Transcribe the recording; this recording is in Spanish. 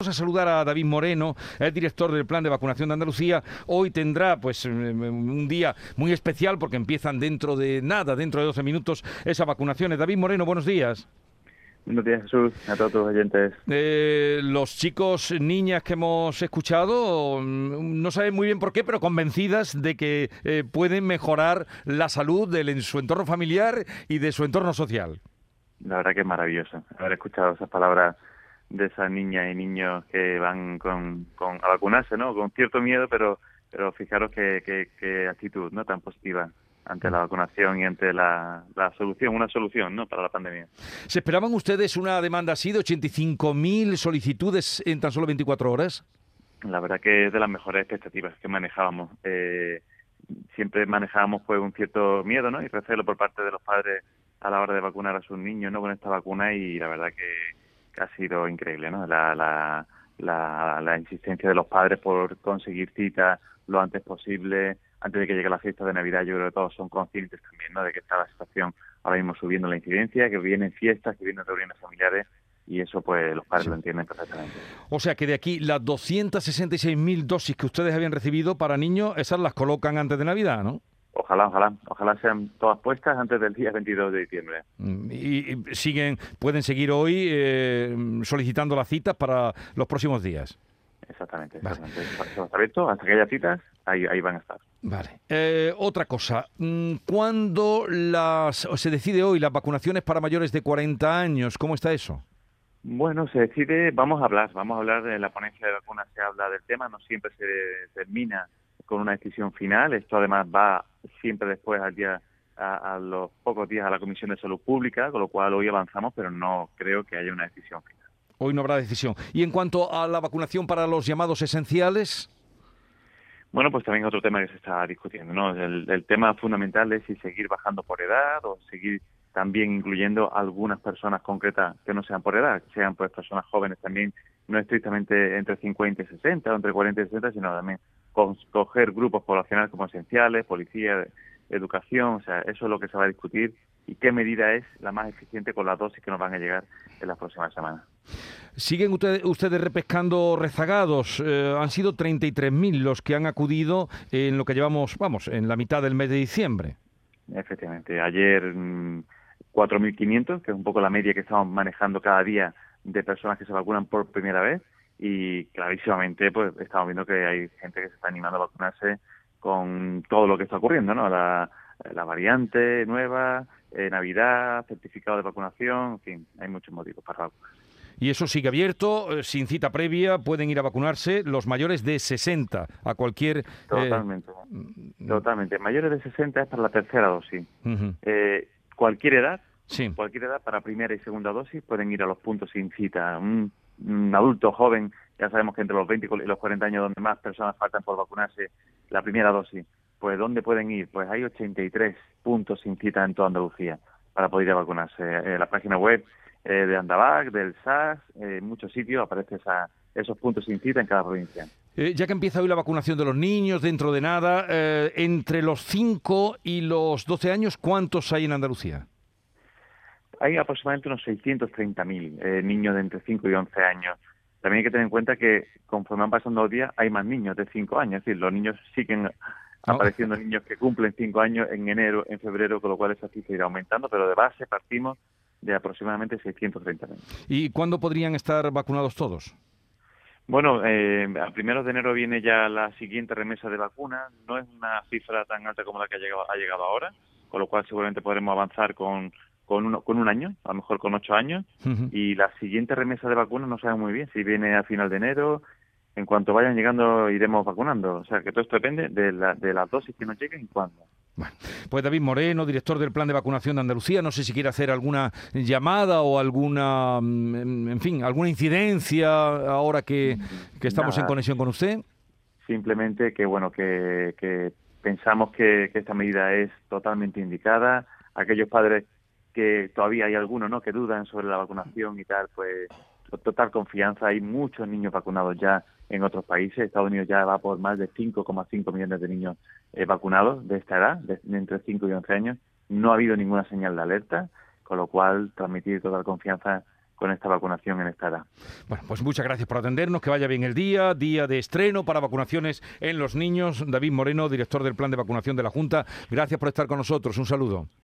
Vamos a saludar a David Moreno, el director del Plan de Vacunación de Andalucía. Hoy tendrá pues eh, un día muy especial porque empiezan dentro de nada, dentro de 12 minutos, esas vacunaciones. David Moreno, buenos días. Buenos días, Jesús, a todos los oyentes. Eh, los chicos, niñas que hemos escuchado, mm, no saben muy bien por qué, pero convencidas de que eh, pueden mejorar la salud de, su entorno familiar y de su entorno social. La verdad que es maravilloso haber escuchado esas palabras de esas niñas y niños que van con, con a vacunarse, ¿no? Con cierto miedo, pero pero fijaros qué, qué, actitud no tan positiva ante la vacunación y ante la, la, solución, una solución ¿no? para la pandemia. ¿Se esperaban ustedes una demanda así de 85.000 solicitudes en tan solo 24 horas? La verdad que es de las mejores expectativas que manejábamos. Eh, siempre manejábamos pues un cierto miedo ¿no? y recelo por parte de los padres a la hora de vacunar a sus niños ¿no? con esta vacuna y la verdad que ha sido increíble, ¿no? La, la, la, insistencia de los padres por conseguir citas lo antes posible, antes de que llegue la fiesta de Navidad, yo creo que todos son conscientes también, ¿no? De que está la situación ahora mismo subiendo la incidencia, que vienen fiestas, que vienen reuniones familiares y eso pues los padres lo entienden perfectamente. O sea que de aquí las 266.000 dosis que ustedes habían recibido para niños, esas las colocan antes de Navidad, ¿no? Ojalá, ojalá, ojalá sean todas puestas antes del día 22 de diciembre. Mm, y, siguen, pueden seguir hoy eh, solicitando las citas para los próximos días. Exactamente, exactamente. hasta que haya citas, ahí, ahí van a estar. Vale. Eh, otra cosa, mm, ¿cuándo las, se decide hoy las vacunaciones para mayores de 40 años? ¿Cómo está eso? Bueno, se decide, vamos a hablar, vamos a hablar de la ponencia de vacunas, se habla del tema, no siempre se termina con una decisión final. Esto además va siempre después al día a, los pocos días a la Comisión de Salud Pública, con lo cual hoy avanzamos, pero no creo que haya una decisión final. Hoy no habrá decisión. Y en cuanto a la vacunación para los llamados esenciales. Bueno, pues también otro tema que se está discutiendo, ¿no? El, el tema fundamental es si seguir bajando por edad o seguir también incluyendo algunas personas concretas que no sean por edad, que sean pues personas jóvenes también, no estrictamente entre 50 y 60 o entre 40 y 60, sino también coger grupos poblacionales como esenciales, policía, educación, o sea, eso es lo que se va a discutir y qué medida es la más eficiente con las dosis que nos van a llegar en las próximas semanas. ¿Siguen ustedes, ustedes repescando rezagados? Eh, han sido 33.000 los que han acudido en lo que llevamos, vamos, en la mitad del mes de diciembre. Efectivamente, ayer 4.500, mm, que es un poco la media que estamos manejando cada día de personas que se vacunan por primera vez y clarísimamente pues estamos viendo que hay gente que se está animando a vacunarse con todo lo que está ocurriendo, ¿no? La, variante nueva, eh, Navidad, certificado de vacunación, en fin, hay muchos motivos para vacunar. Y eso sigue abierto, eh, sin cita previa, pueden ir a vacunarse los mayores de 60 a cualquier... Eh, totalmente, totalmente. Mayores de 60 es para la tercera dosis. cualquier edad, sí. cualquier edad para primera y segunda dosis pueden ir a los puntos sin cita un adulto joven, ya sabemos que entre los 20 y los 40 años donde más personas faltan por vacunarse la primera dosis, pues ¿dónde pueden ir? Pues hay 83 puntos sin cita en toda Andalucía para poder ir a vacunarse. Eh, la página web eh, de Andavac, del SAS, en muchos sitios aparecen esos puntos sin cita en cada provincia. Eh, ya que empieza hoy la vacunación de los niños, dentro de nada, entre los 5 y los 12 años, ¿cuántos hay en Andalucía? Hay aproximadamente unos 630.000 eh, niños de entre 5 y 11 años. También hay que tener en cuenta que conforme van pasando los días hay más niños de 5 años, es decir, los niños siguen apareciendo niños que cumplen 5 años en enero, en febrero, con lo cual esa cifra irá aumentando, pero de base partimos de aproximadamente 630.000. ¿Y cuándo podrían estar vacunados todos? Bueno, eh, a primeros de enero viene ya la siguiente remesa de vacunas. No es una cifra tan alta como la que ha llegado, ha llegado ahora, con lo cual seguramente podremos avanzar con con, uno, con un año, a lo mejor con ocho años, y la siguiente remesa de vacunas no sabe muy bien si viene a final de enero. En cuanto vayan llegando, iremos vacunando. O sea, que todo esto depende de, la, de las dosis que nos lleguen y cuándo. Bueno, pues David Moreno, director del Plan de Vacunación de Andalucía, no sé si quiere hacer alguna llamada o alguna, mm, en fin, alguna incidencia ahora que, que estamos en conexión con usted. Simplemente que, bueno, que, que pensamos que, que esta medida es totalmente indicada. Aquellos padres que todavía hay algunos ¿no? que dudan sobre la vacunación y tal, pues total confianza. Hay muchos niños vacunados ya en otros países. Estados Unidos ya va por más de 5,5 millones de niños eh, vacunados de esta edad, de, entre 5 y 11 años. No ha habido ninguna señal de alerta, con lo cual transmitir total confianza con esta vacunación en esta edad. Bueno, pues muchas gracias por atendernos, que vaya bien el día, día de estreno para vacunaciones en los niños. David Moreno, director del Plan de Vacunación de la Junta, gracias por estar con nosotros. Un saludo.